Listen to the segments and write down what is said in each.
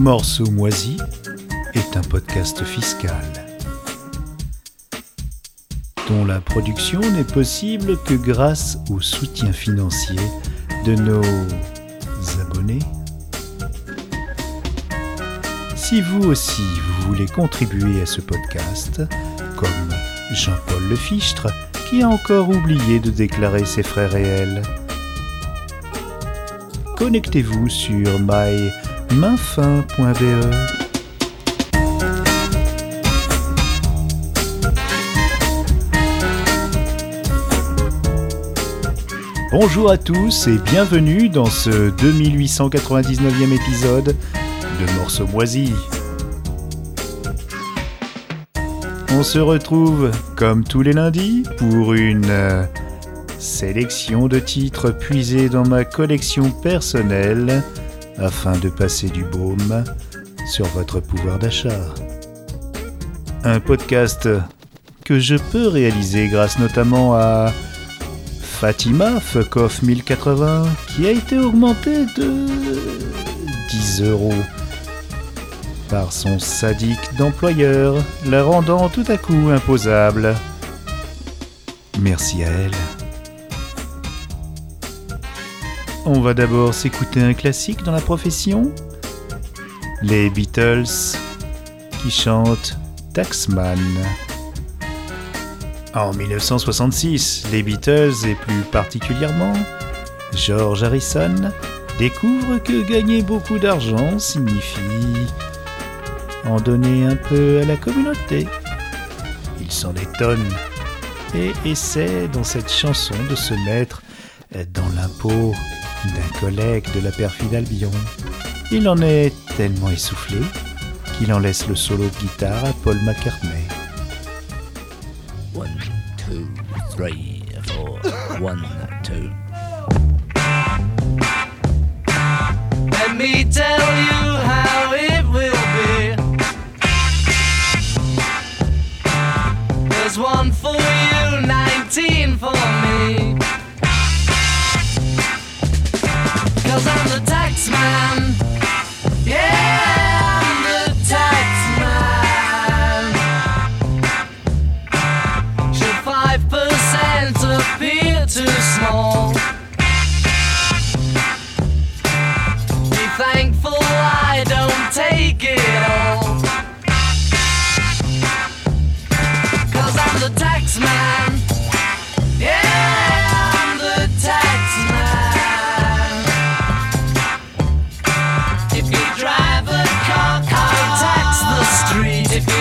Morceau moisi est un podcast fiscal dont la production n'est possible que grâce au soutien financier de nos abonnés. Si vous aussi vous voulez contribuer à ce podcast, comme Jean-Paul Lefichtre, qui a encore oublié de déclarer ses frais réels, connectez-vous sur mymainfin.be. Bonjour à tous et bienvenue dans ce 2899e épisode de Morceaux moisis. On se retrouve comme tous les lundis pour une euh, sélection de titres puisés dans ma collection personnelle afin de passer du baume sur votre pouvoir d'achat. Un podcast que je peux réaliser grâce notamment à Fatima Fuck 1080 qui a été augmenté de 10 euros par son sadique d'employeur, la rendant tout à coup imposable. Merci à elle. On va d'abord s'écouter un classique dans la profession. Les Beatles qui chantent Taxman. En 1966, les Beatles, et plus particulièrement George Harrison, découvrent que gagner beaucoup d'argent signifie en donner un peu à la communauté. Ils s'en étonnent et essaient dans cette chanson de se mettre dans l'impôt d'un collègue de la perfide Albion. Il en est tellement essoufflé qu'il en laisse le solo de guitare à Paul McCartney. three, four, one, two. Let me tell you how it will be. One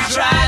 try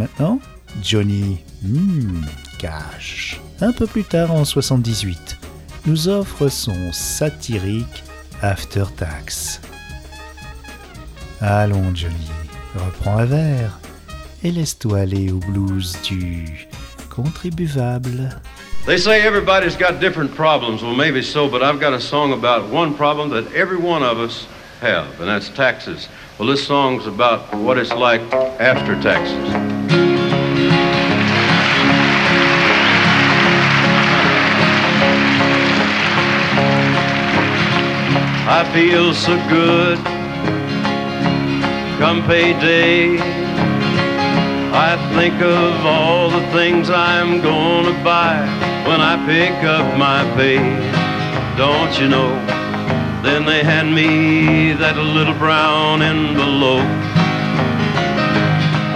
Maintenant, Johnny hmm, Cash, un peu plus tard en 78, nous offre son satirique After Tax. Allons, Johnny, reprends un verre et laisse-toi aller au blues du contribuables. They say everybody's got different problems. Well, maybe so, but I've got a song about one problem that every one of us have, and that's taxes. Well, this song's about what it's like after taxes. I feel so good come payday. I think of all the things I'm gonna buy when I pick up my pay. Don't you know? Then they hand me that little brown envelope.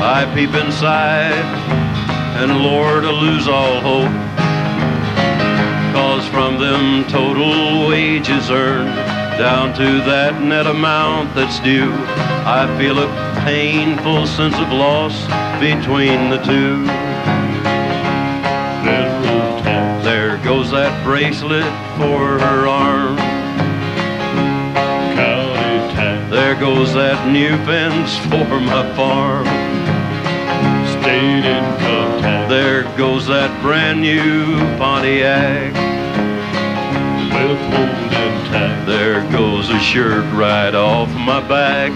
I peep inside, and Lord, I lose all hope. Cause from them total wages earned down to that net amount that's due. I feel a painful sense of loss between the two. There goes that bracelet for her arm. There goes that new fence for my farm. State income tax. There goes that brand new Pontiac. Tax. There goes a shirt right off my back.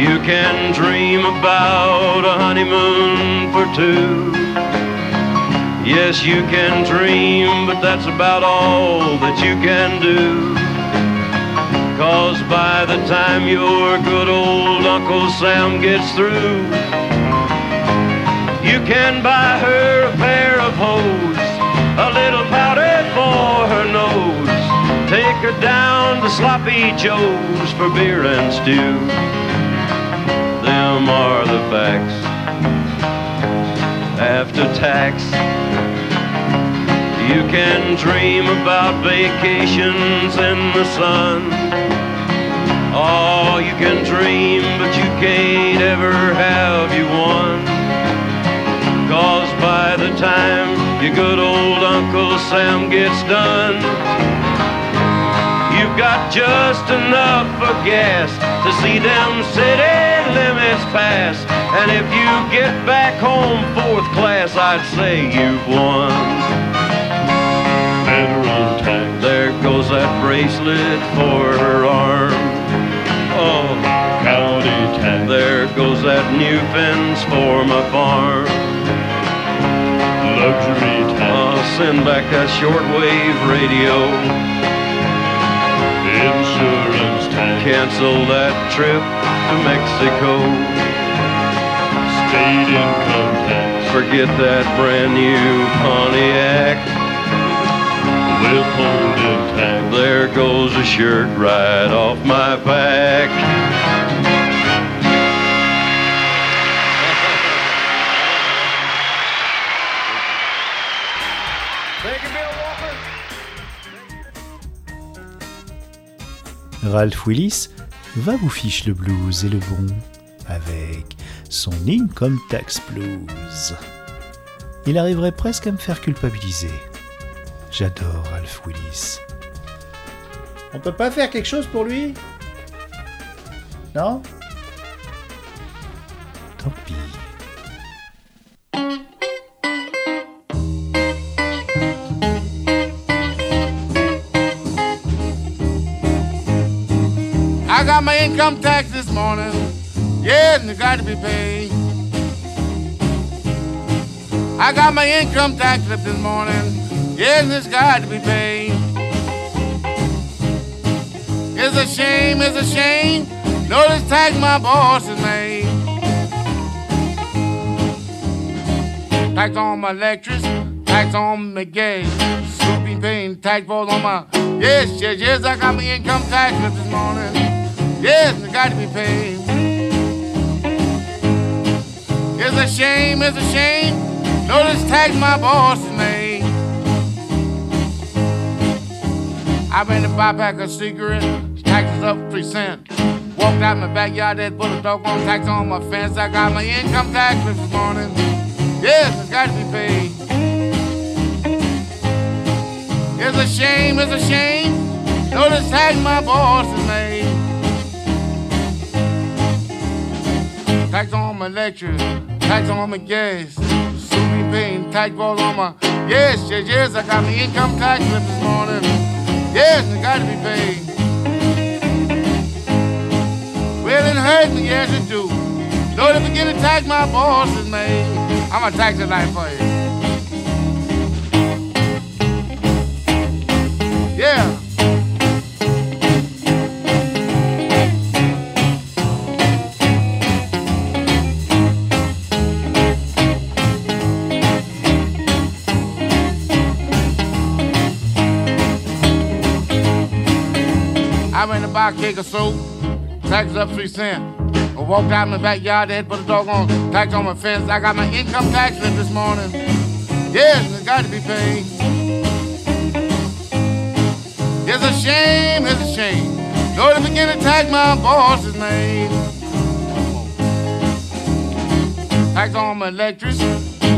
You can dream about a honeymoon for two. Yes, you can dream, but that's about all that you can do. Cause by the time your good old Uncle Sam gets through, you can buy her a pair of hose, a little powder for her nose. Down to Sloppy Joe's for beer and stew. Them are the facts. After tax, you can dream about vacations in the sun. Oh, you can dream, but you can't ever have you one. Cause by the time your good old Uncle Sam gets done, got just enough for gas to see them city limits pass. And if you get back home fourth class, I'd say you've won. Federal tax. There goes that bracelet for her arm. Oh, County tax. there goes that new fence for my farm. Luxury I'll send back that shortwave radio. Insurance tax. Cancel that trip to Mexico. State income tax. Forget that brand new Pontiac. Withholding tax. There goes a shirt right off my back. Ralph Willis va vous fiche le blues et le bon avec son Income Tax Blues. Il arriverait presque à me faire culpabiliser. J'adore Ralph Willis. On peut pas faire quelque chose pour lui? Non? Tant pis. Income tax this morning. Yes, and it got to be paid. I got my income tax slip this morning. Yes, and it's got to be paid. It's a shame, it's a shame. Notice tax my boss has made. Tax on my electric, tax on my gas. Scooping paying tax falls on my. Yes, yes, yes, I got my income tax slip this morning. Yes, it got to be paid. It's a shame, it's a shame. Notice tax my boss has made. I ran to buy pack a cigarette, taxes up three cents. Walked out my backyard, that put a doggone tax on my fence. I got my income tax this morning. Yes, it's got to be paid. It's a shame, it's a shame. Notice tax my boss has Tax on my electric, tax on my gas. been paying tax bills on my. Yes, yes, yes, I got my income tax slip this morning. Yes, it got to be paid. Well, it hurt me, yes, it do. Don't forget to tax my bosses, man. I'm gonna tax it for you. Yeah. I went to buy a cake of soap, tax up three cents. I walked out in the backyard, they had put a dog on tax on my fence. I got my income tax slip this morning. Yes, it got to be paid. It's a shame, it's a shame. Don't forget to tax my boss's name. Tax on my electric,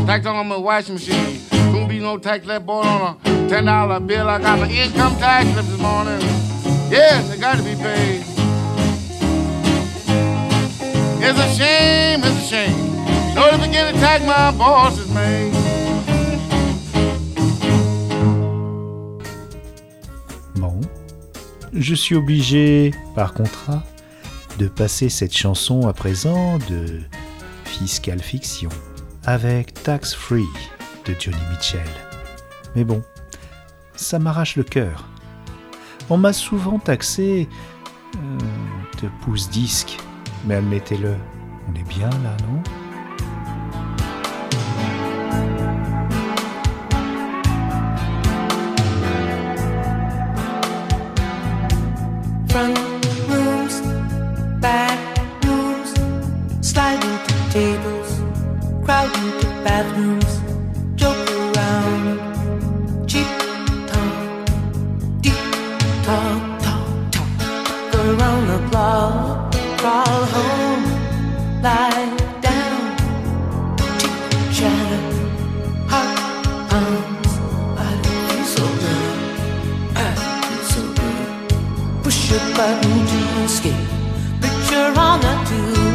tax on my washing machine. Couldn't be no tax left boy on a ten dollar bill. I got my income tax slip this morning. Yes, it got to be paid. It's a shame, it's a shame. Don't forget to tax my boss's name. Bon. Je suis obligé, par contrat, de passer cette chanson à présent de Fiscal Fiction avec Tax Free de Johnny Mitchell. Mais bon, ça m'arrache le cœur. On m'a souvent taxé euh, de pouce-disque, mais admettez-le, on est bien là, non? Button to escape. Picture on a tube.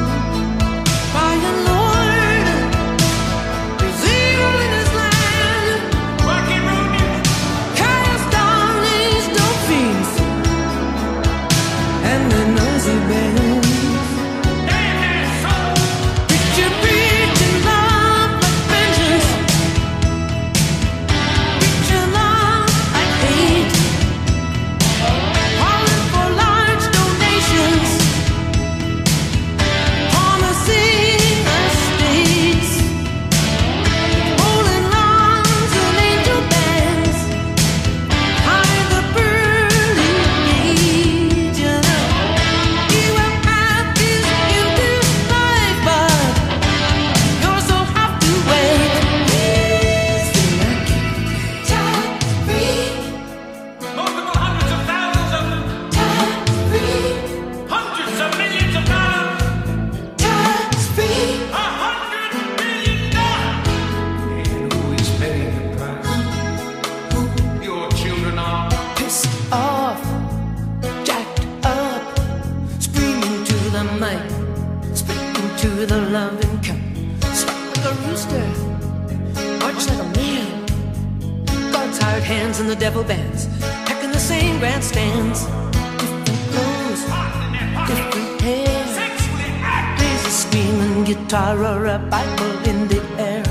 Guitar or a Bible in the air.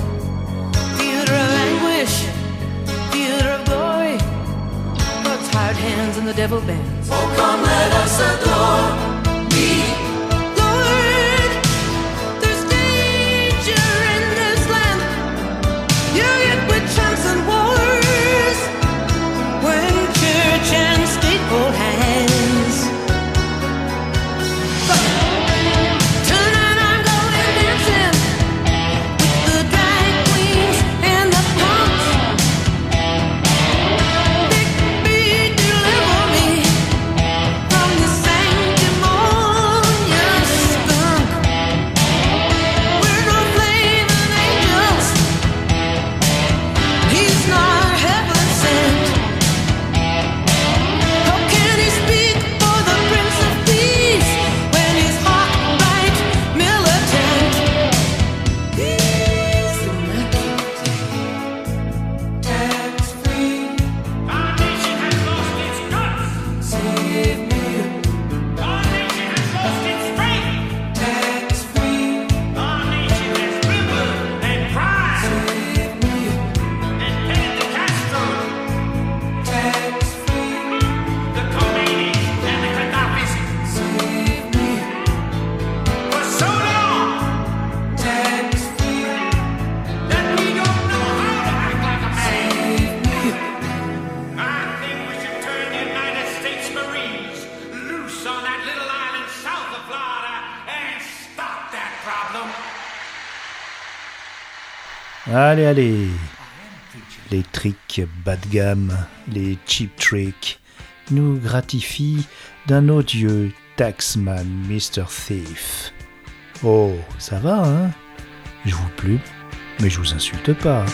Theater of anguish, theater of glory. God's hired hands and the devil bands. Oh, come let us adore Allez, allez. Les tricks bas de gamme, les cheap tricks, nous gratifient d'un odieux Taxman Mr. Thief. Oh, ça va, hein? Je vous plume, mais je vous insulte pas.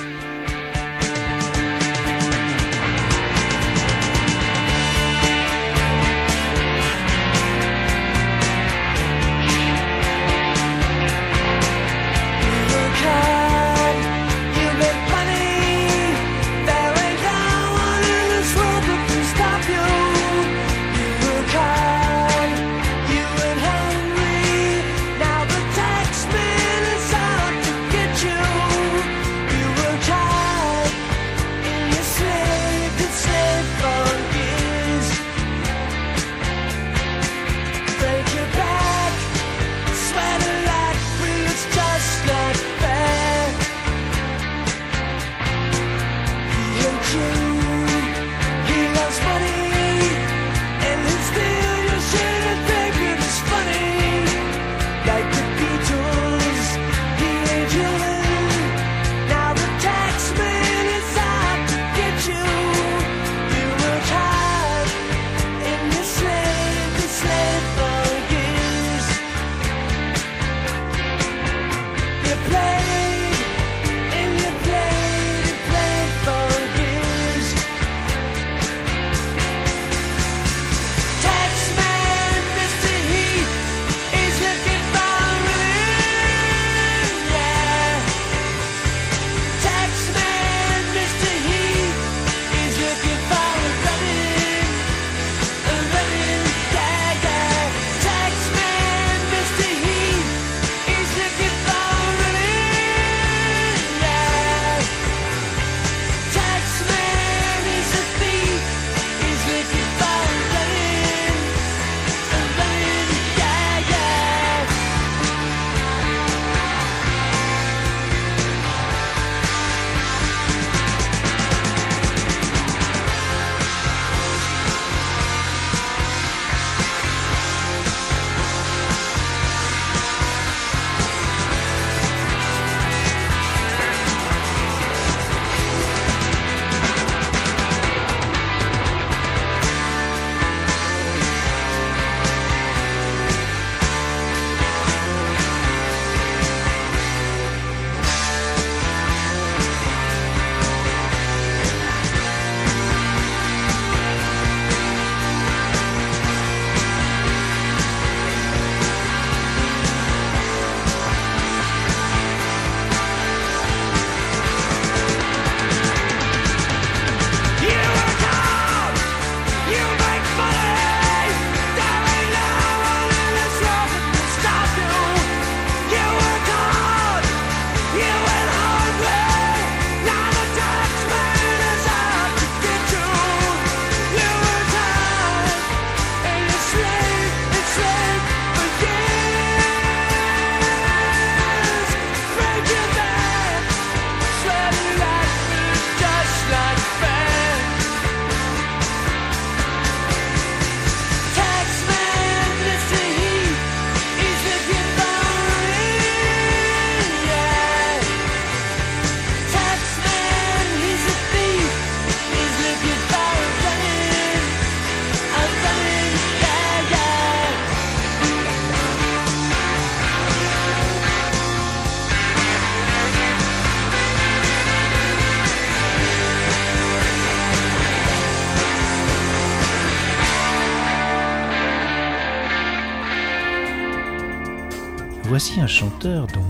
chanteur dont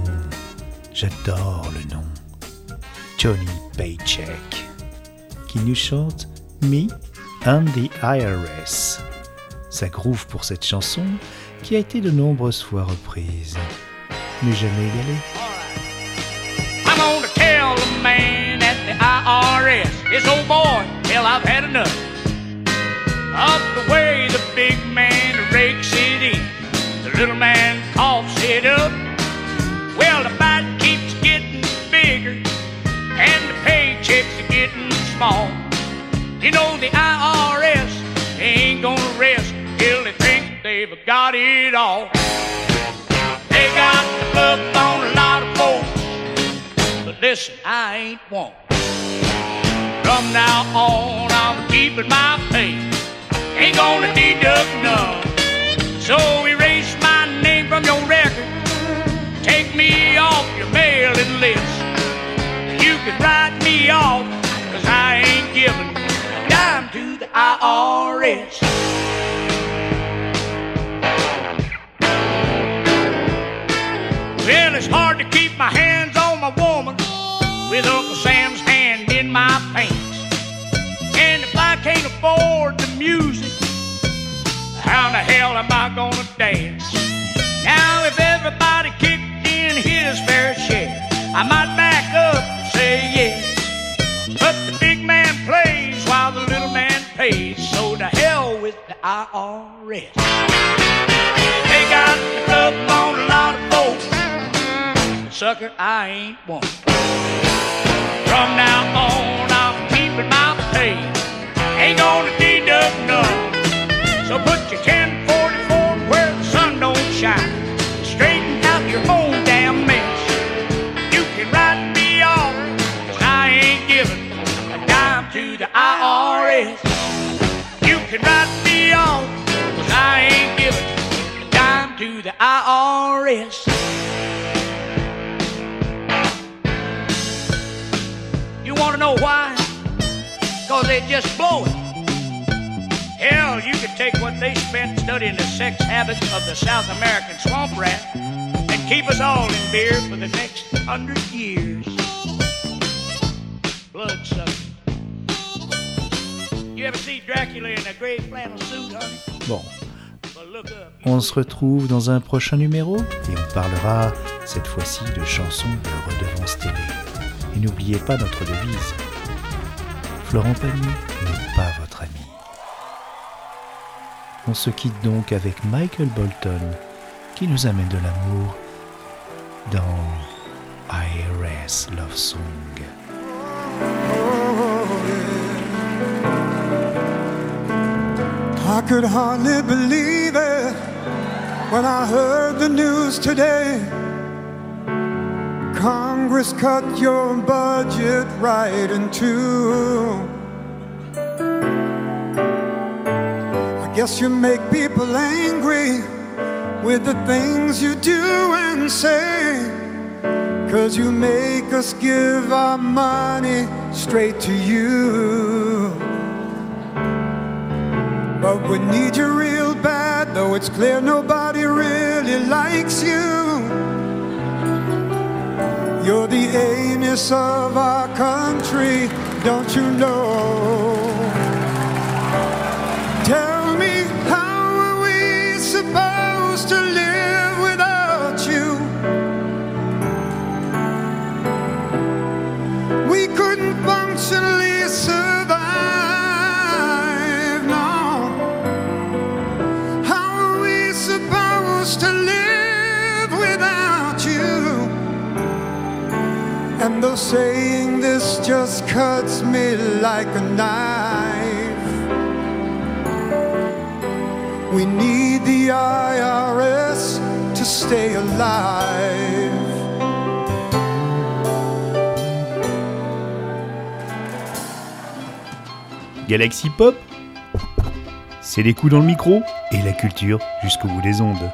j'adore le nom, Johnny Paycheck, qui nous chante Me and the IRS. Ça groove pour cette chanson qui a été de nombreuses fois reprise, mais jamais égalée. Right. I'm gonna tell the man at the IRS, his old boy, hell I've had enough of the way the big man rakes it in. The little man coughs it up. getting small. You know the IRS ain't gonna rest till they think they've got it all. They got the book on a lot of folks, but listen, I ain't one. From now on, I'm keeping my faith. Ain't gonna deduct none. So erase my name from your record. Take me off your mailing list. You can write me off IRS. Well, it's hard to keep my hands on my woman with Uncle Sam's hand in my pants. And if I can't afford the music, how the hell am I gonna dance? Now, if everybody kicked in his fair share, I might IRS. They got the club on a lot of folks. Sucker, I ain't one. From now on, I'm keeping my pay. Ain't gonna deduct none. So put your 1044 where the sun don't shine. Straighten out your own damn mess. You can write me off, 'cause I ain't giving a dime to the IRS. You can write IRS. You want to know why? Because they just blow it. Hell, you could take what they spent studying the sex habits of the South American swamp rat and keep us all in beer for the next hundred years. Bloodsucker. You ever see Dracula in a gray flannel suit, honey? Well. On se retrouve dans un prochain numéro et on parlera cette fois-ci de chansons de redevance télé. Et n'oubliez pas notre devise. Florent Pagny n'est pas votre ami. On se quitte donc avec Michael Bolton qui nous amène de l'amour dans IRS Love Song. I could hardly believe it when I heard the news today. Congress cut your budget right in two. I guess you make people angry with the things you do and say. Cause you make us give our money straight to you. But we need you real bad, though it's clear nobody really likes you. You're the Amos of our country, don't you know? Saying this just cuts me like a knife, we need the IRS to stay alive. Galaxy Pop C'est les coups dans le micro et la culture jusqu'au bout des ondes.